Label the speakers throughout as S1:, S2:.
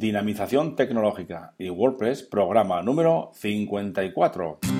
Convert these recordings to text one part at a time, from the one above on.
S1: Dinamización Tecnológica y WordPress, programa número 54.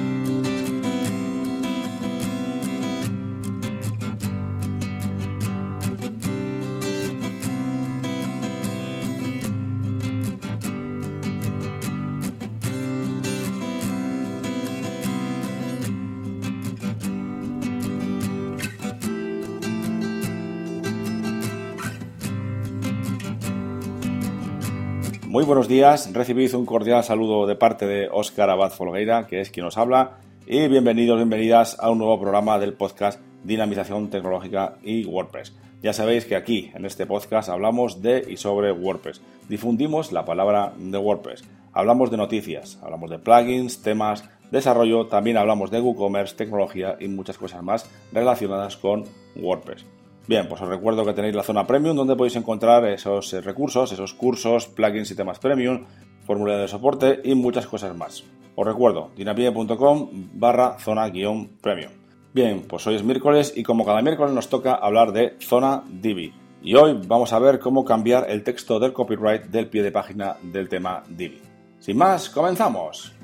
S1: Muy buenos días, recibid un cordial saludo de parte de Óscar Abad Folgueira, que es quien os habla, y bienvenidos, bienvenidas a un nuevo programa del podcast Dinamización Tecnológica y WordPress. Ya sabéis que aquí, en este podcast, hablamos de y sobre WordPress. Difundimos la palabra de WordPress. Hablamos de noticias, hablamos de plugins, temas, desarrollo, también hablamos de WooCommerce, tecnología y muchas cosas más relacionadas con WordPress. Bien, pues os recuerdo que tenéis la zona premium donde podéis encontrar esos eh, recursos, esos cursos, plugins y temas premium, formulario de soporte y muchas cosas más. Os recuerdo, dinapie.com barra zona guion premium. Bien, pues hoy es miércoles y como cada miércoles nos toca hablar de zona Divi. Y hoy vamos a ver cómo cambiar el texto del copyright del pie de página del tema Divi. Sin más, comenzamos.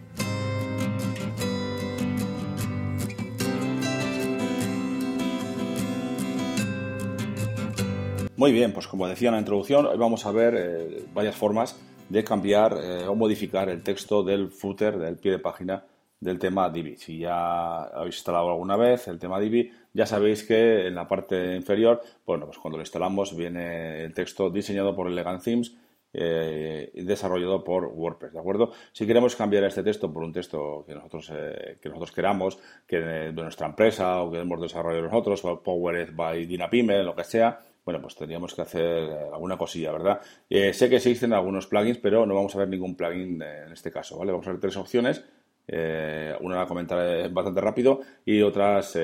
S1: Muy bien, pues como decía en la introducción, hoy vamos a ver eh, varias formas de cambiar eh, o modificar el texto del footer, del pie de página del tema Divi. Si ya habéis instalado alguna vez el tema Divi, ya sabéis que en la parte inferior, bueno, pues cuando lo instalamos viene el texto diseñado por Elegant Themes eh, desarrollado por WordPress, ¿de acuerdo? Si queremos cambiar este texto por un texto que nosotros, que nosotros queramos, que de, nuestra empresa o que hemos desarrollado nosotros, Powered by Dinapime, lo que sea, bueno, pues tendríamos que hacer eh, alguna cosilla, ¿verdad? Eh, sé que existen algunos plugins, pero no vamos a ver ningún plugin en este caso, ¿vale? Vamos a ver tres opciones. Eh, una la comentaré bastante rápido y otras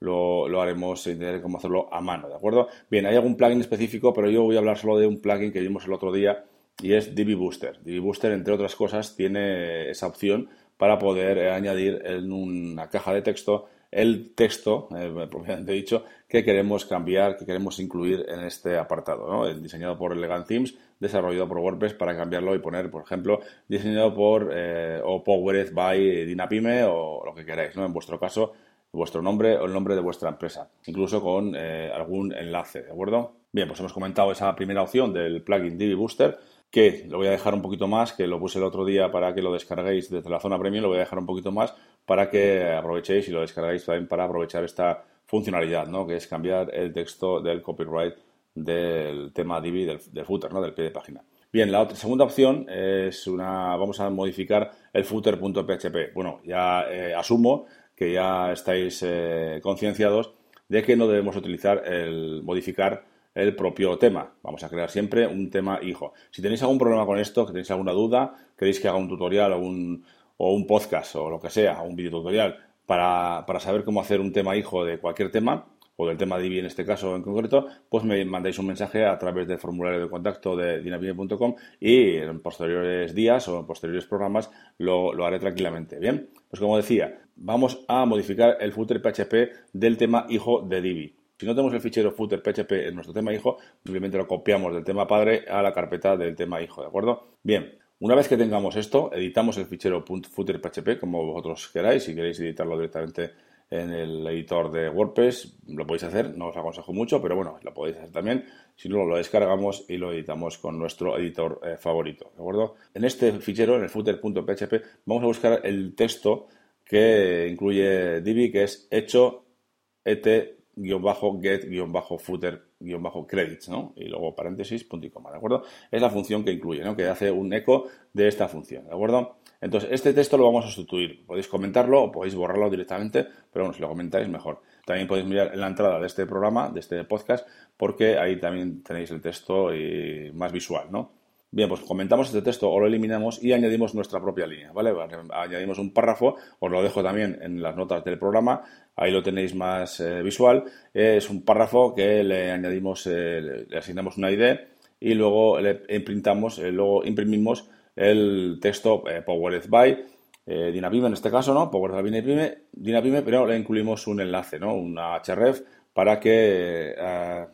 S1: lo, haremos y cómo hacerlo a mano, ¿de acuerdo? Bien, hay algún plugin específico, pero yo voy a hablar solo de un plugin que vimos el otro día y es Divi Booster. Divi Booster, entre otras cosas, tiene esa opción para poder añadir en una caja de texto el texto, eh, propiamente dicho, que queremos cambiar, que queremos incluir en este apartado, ¿no? diseñado por Elegant Themes, desarrollado por WordPress para cambiarlo y poner, por ejemplo, diseñado por eh, o Powered by Dinapime o lo que queráis, ¿no? En vuestro caso, vuestro nombre o el nombre de vuestra empresa, incluso con eh, algún enlace, ¿de acuerdo? Bien, pues hemos comentado esa primera opción del plugin Divi Booster, que lo voy a dejar un poquito más, que lo puse el otro día para que lo descarguéis desde la zona premium, lo voy a dejar un poquito más para que aprovechéis y lo descargáis también para aprovechar esta funcionalidad, ¿no? que es cambiar el texto del copyright del tema Divi, del, footer, ¿no? del pie de página. Bien, la otra, segunda opción es una, vamos a modificar el footer.php. Bueno, ya eh, asumo que ya estáis eh, concienciados de que no debemos utilizar el modificar el propio tema. Vamos a crear siempre un tema hijo. Si tenéis algún problema con esto, que tenéis alguna duda, queréis que haga un tutorial o un, o un podcast o lo que sea, un video tutorial para, para saber cómo hacer un tema hijo de cualquier tema, o del tema Divi en este caso en concreto, pues me mandáis un mensaje a través del formulario de contacto de dinapime.com y en posteriores días o en posteriores programas lo, lo, haré tranquilamente. Bien, pues como decía, vamos a modificar el footer PHP del tema hijo de Divi. Si no tenemos el fichero footer PHP en nuestro tema hijo, simplemente lo copiamos del tema padre a la carpeta del tema hijo, ¿de acuerdo? Bien, una vez que tengamos esto, editamos el fichero footer PHP como vosotros queráis. Si queréis editarlo directamente en el editor de WordPress, lo podéis hacer. No os aconsejo mucho, pero bueno, lo podéis hacer también. Si no, lo descargamos y lo editamos con nuestro editor eh, favorito, ¿de acuerdo? En este fichero, en el footer.php, vamos a buscar el texto que incluye Divi, que es hecho et get-footer-credits, ¿no? Y luego paréntesis, punto y coma, ¿de acuerdo? Es la función que incluye, ¿no? Que hace un eco de esta función, ¿de acuerdo? Entonces, este texto lo vamos a sustituir. Podéis comentarlo o podéis borrarlo directamente, pero bueno, si lo comentáis, mejor. También podéis mirar en la entrada de este programa, de este podcast, porque ahí también tenéis el texto más visual, ¿no? Bien, pues comentamos este texto o lo eliminamos y añadimos nuestra propia línea, ¿vale? Añadimos un párrafo, os lo dejo también en las notas del programa, ahí lo tenéis más eh, visual. Es un párrafo que le añadimos, eh, le asignamos una ID y luego le imprintamos, eh, luego imprimimos el texto Powered by Dinapime en este caso, ¿no? Powered by Dinapime, Dinapime, pero le incluimos un enlace, ¿no? Una href para que,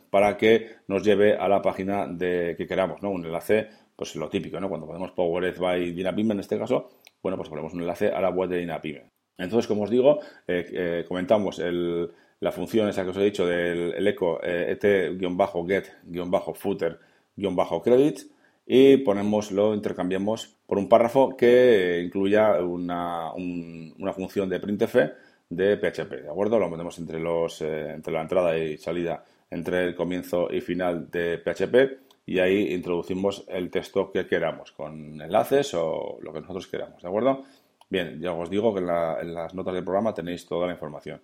S1: para que nos lleve a la página de, que queramos, ¿no? Un enlace pues lo típico, ¿no? Cuando ponemos Powered by Dinapime en este caso, bueno, pues ponemos un enlace a la web de Dinapime. Entonces, como os digo, eh, eh, comentamos la función esa que os he dicho del eco et-get-footer-credit y ponemos, lo intercambiamos por un párrafo que incluya una, una función de printf de PHP, ¿de acuerdo? Lo metemos entre, los, eh, entre la entrada y salida, entre el comienzo y final de PHP y ahí introducimos el texto que queramos, con enlaces o lo que nosotros queramos, ¿de acuerdo? Bien, ya os digo que en, las notas del programa tenéis toda la información.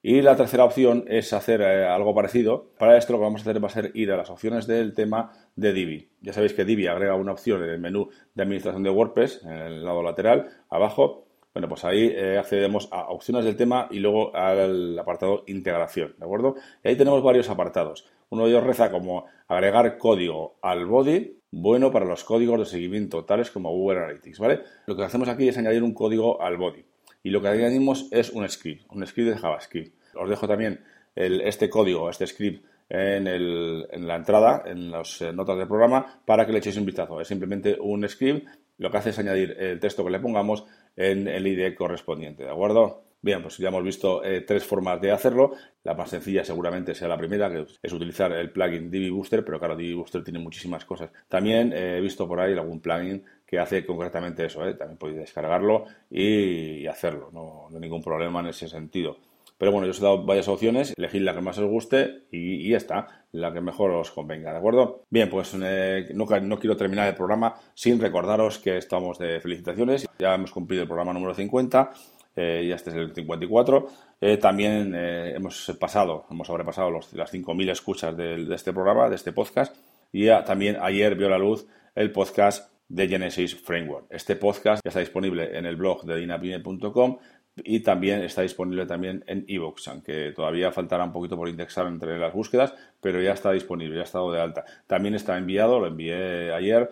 S1: Y la tercera opción es hacer eh, algo parecido. Para esto lo que vamos a hacer va a ser ir a las opciones del tema de Divi. Ya sabéis que Divi agrega una opción en el menú de administración de WordPress, en el lado lateral, abajo, bueno, pues ahí eh, accedemos a opciones del tema y luego al apartado integración, ¿de acuerdo? Y ahí tenemos varios apartados. Uno de ellos reza como agregar código al body, bueno para los códigos de seguimiento tales como Google Analytics, ¿vale? Lo que hacemos aquí es añadir un código al body. Y lo que añadimos es un script, un script de JavaScript. Os dejo también este código, este script en, la entrada, en las eh, notas del programa, para que le echéis un vistazo. Es simplemente un script, lo que hace es añadir el texto que le pongamos en el IDE correspondiente, ¿de acuerdo? Bien, pues ya hemos visto eh, tres formas de hacerlo. La más sencilla seguramente sea la primera, que es utilizar el plugin Divi Booster, pero claro, Divi Booster tiene muchísimas cosas. También eh, he visto por ahí algún plugin que hace concretamente eso, ¿eh? también podéis descargarlo y, hacerlo, no, hay ningún problema en ese sentido. Pero bueno, yo os he dado varias opciones, elegid la que más os guste y, ya está, la que mejor os convenga, ¿de acuerdo? Bien, pues eh, no, quiero terminar el programa sin recordaros que estamos de felicitaciones. Ya hemos cumplido el programa número 50, eh, ya este es el 54. Eh, también hemos pasado, hemos sobrepasado los, las 5.000 escuchas de, este programa, de este podcast. Y también ayer vio la luz el podcast de Genesis Framework. Este podcast ya está disponible en el blog de dinapime.com y también está disponible también en iVoox, aunque todavía faltará un poquito por indexar entre las búsquedas, pero ya está disponible, ya ha estado de alta. También está enviado, lo envié ayer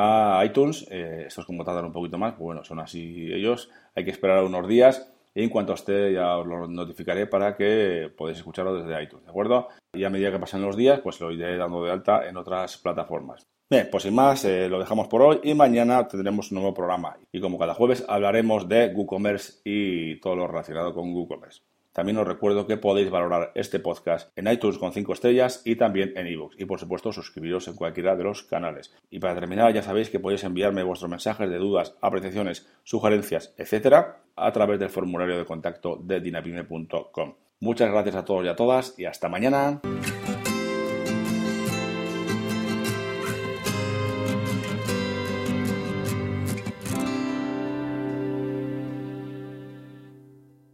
S1: a iTunes, eh, estos como tardan un poquito más, pues bueno, son así ellos, hay que esperar unos días y en cuanto esté ya os lo notificaré para que podáis escucharlo desde iTunes, ¿de acuerdo? Y a medida que pasen los días, pues lo iré dando de alta en otras plataformas. Bien, pues sin más, eh, lo dejamos por hoy y mañana tendremos un nuevo programa. Y como cada jueves hablaremos de WooCommerce y todo lo relacionado con WooCommerce. También os recuerdo que podéis valorar este podcast en iTunes con 5 estrellas y también en iVoox. Y por supuesto suscribiros en cualquiera de los canales. Y para terminar ya sabéis que podéis enviarme vuestros mensajes de dudas, apreciaciones, sugerencias, etcétera, a través del formulario de contacto de dinapime.com. Muchas gracias a todos y a todas y hasta mañana.